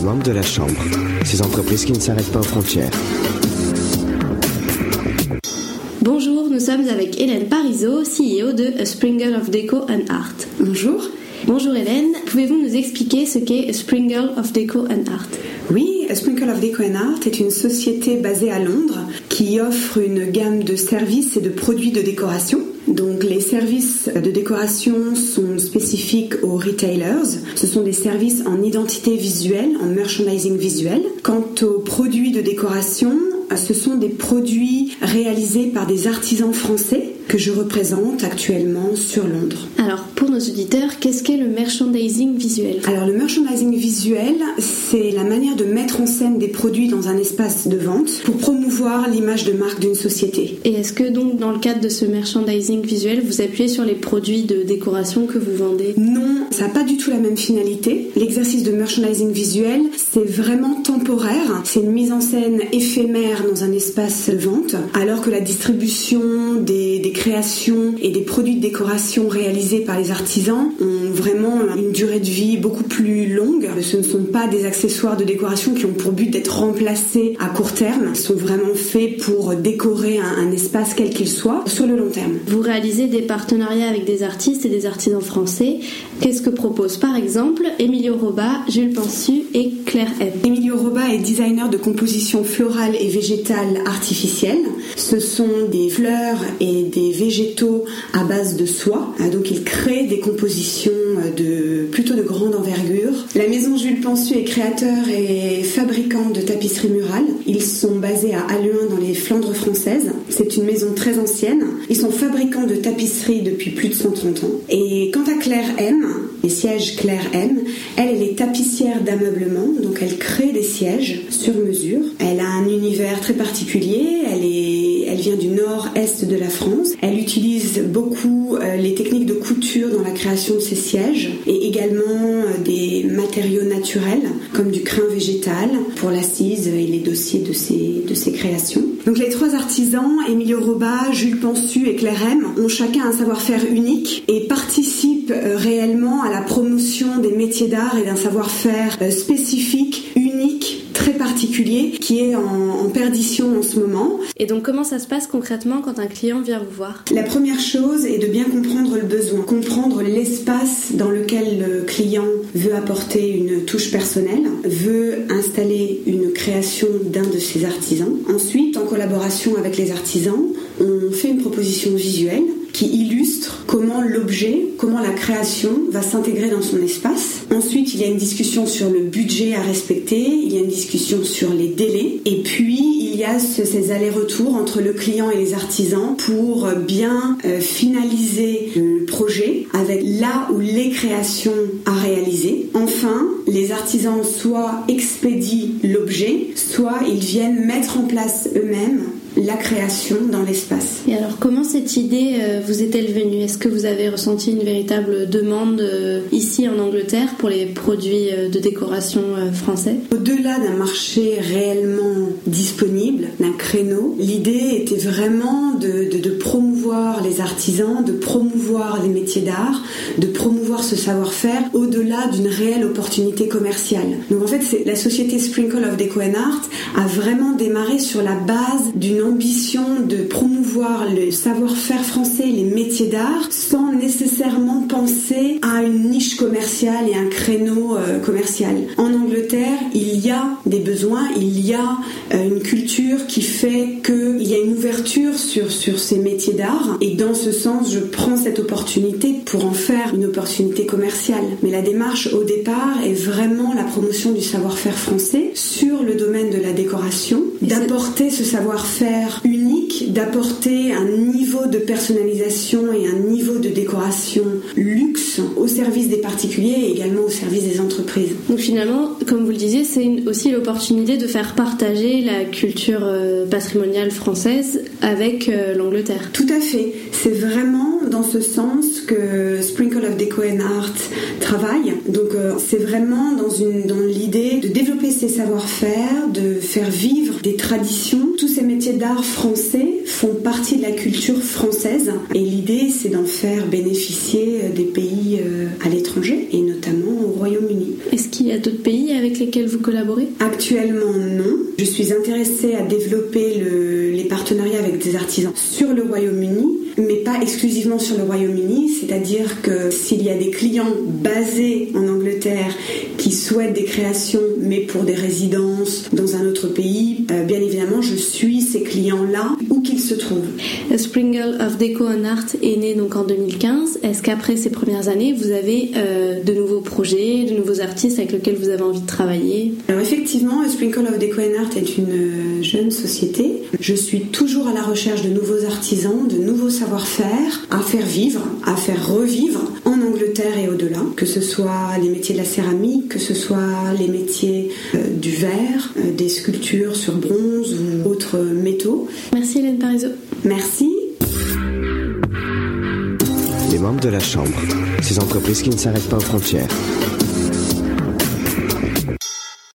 les membres de la Chambre, ces entreprises qui ne s'arrêtent pas aux frontières. Bonjour, nous sommes avec Hélène Parizeau, CEO de A Sprinkle of Deco and Art. Bonjour. Bonjour Hélène, pouvez-vous nous expliquer ce qu'est A Sprinkle of Deco and Art? Oui, A Sprinkle of Deco and Art est une société basée à Londres qui offre une gamme de services et de produits de décoration. Donc les services de décoration sont spécifiques aux retailers. Ce sont des services en identité visuelle, en merchandising visuel. Quant aux produits de décoration, ce sont des produits réalisés par des artisans français que je représente actuellement sur Londres. Alors, pour nos auditeurs, qu'est-ce qu'est le merchandising visuel? Alors, le merchandising visuel, c'est la manière de mettre en scène des produits dans un espace de vente pour promouvoir l'image de marque d'une société. Et est-ce que donc, dans le cadre de ce merchandising visuel, vous appuyez sur les produits de décoration que vous vendez? Non, ça n'a pas du tout la même finalité. L'exercice de merchandising visuel, c'est vraiment temporaire. C'est une mise en scène éphémère dans un espace de vente, alors que la distribution des, des créations et des produits de décoration réalisés par les artisans ont vraiment une durée de vie beaucoup plus longue. Ce ne sont pas des accessoires de décoration qui ont pour but d'être remplacés à court terme. Ils sont vraiment faits pour décorer un, espace quel qu'il soit sur le long terme. Vous réalisez des partenariats avec des artistes et des artisans français. Qu'est-ce que proposent par exemple Emilio Roba, Jules Pensu et Claire M Emilio Roba est designer de composition florale et végétale artificielle. Ce sont des fleurs et des végétaux à base de soie. Ah, donc il crée des compositions euh, de plutôt de grande envergure. La maison Jules Pensu est créateur et fabricant de tapisseries murales. Ils sont basés à Halluin dans les Flandres françaises. C'est une maison très ancienne. Ils sont fabricants de tapisseries depuis plus de 130 ans. Et quant à Claire M, les sièges Claire M, elle, elle est tapissière d'ameublement, donc elle crée des sièges sur mesure. Elle a un univers très particulier, de la France. Elle utilise beaucoup euh, les techniques de couture dans la création de ses sièges et également euh, des matériaux naturels comme du crin végétal pour l'assise et les dossiers de ses, de ses créations. Donc les trois artisans, Emilio Roba, Jules Pensu et Claire M, ont chacun un savoir-faire unique et participent euh, réellement à la promotion des métiers d'art et d'un savoir-faire spécifique, particulier qui est en, perdition en ce moment. Et donc comment ça se passe concrètement quand un client vient vous voir? La première chose est de bien comprendre le besoin, comprendre l'espace dans lequel le client veut apporter une touche personnelle, veut installer une création d'un de ses artisans. Ensuite, en collaboration avec les artisans, on fait une proposition visuelle qui illustre comment l'objet, comment la création va s'intégrer dans son espace. Ensuite, il y a une discussion sur le budget à respecter, il y a une discussion sur les délais, et puis il y a ces allers-retours entre le client et les artisans pour bien euh, finaliser le projet avec là où les créations à réaliser. Enfin, les artisans soit expédient l'objet, soit ils viennent mettre en place eux-mêmes la création dans l'espace. Et alors comment cette idée euh, vous est-elle venue? Est-ce que vous avez ressenti une véritable demande euh, ici en Angleterre pour les produits euh, de décoration français? Au-delà d'un marché réellement disponible, d'un l'idée était vraiment de, de, promouvoir les artisans, de promouvoir les métiers d'art, de promouvoir ce savoir-faire au-delà d'une réelle opportunité commerciale. Donc en fait, la société Sprinkle of Deco and Art a vraiment démarré sur la base d'une ambition de promouvoir le savoir-faire français, les métiers d'art, sans nécessairement penser à une niche commerciale et un créneau euh, commercial. En Angleterre, il y a des besoins, il y a euh, une culture qui fait qu'il y a une ouverture sur, sur ces métiers d'art. Et dans ce sens, je prends cette opportunité pour en faire une opportunité commerciale. Mais la démarche au départ est vraiment la promotion du savoir-faire français sur le domaine de la décoration, d'apporter ce savoir-faire unique, d'apporter un niveau de personnalisation et un niveau de décoration luxe au service des particuliers et également au service des entreprises. Donc finalement, comme vous le disiez, c'est aussi l'opportunité de faire partager la culture euh, patrimoniale française avec euh, l'Angleterre. Tout à fait. C'est vraiment dans ce sens que Sprinkle of Deco and Art travaille. Donc euh, c'est vraiment dans, une, dans l'idée de développer ses savoir-faire, de faire vivre des traditions. Tous ces métiers d'art français pensée font partie de la culture française et l'idée c'est d'en faire bénéficier des pays à l'étranger et notamment au Royaume-Uni. Est-ce qu'il y a d'autres pays avec lesquels vous collaborez? Actuellement, non. Je suis intéressée à développer les partenariats avec des artisans sur le Royaume-Uni, mais pas exclusivement sur le Royaume-Uni, c'est-à-dire que s'il y a des clients basés en Angleterre qui souhaitent des créations, mais pour des résidences dans un autre pays, euh, bien évidemment, je suis ces clients-là où qu'ils The Springle of Deco and Art est né donc en 2015. Est-ce qu'après ces premières années, vous avez euh, de nouveaux projets, de nouveaux artistes avec lesquels vous avez envie de travailler? Alors effectivement, Sprinkle of Deco and Art est une euh, jeune société. Je suis toujours à la recherche de nouveaux artisans, de nouveaux savoir-faire à faire vivre, à faire revivre en Angleterre et au-delà, que ce soit les métiers de la céramique, que ce soit les métiers euh, du verre, des sculptures sur bronze ou autres métaux. Merci Hélène Parizeau. Merci. Les membres de la Chambre, ces entreprises qui ne s'arrêtent pas aux frontières.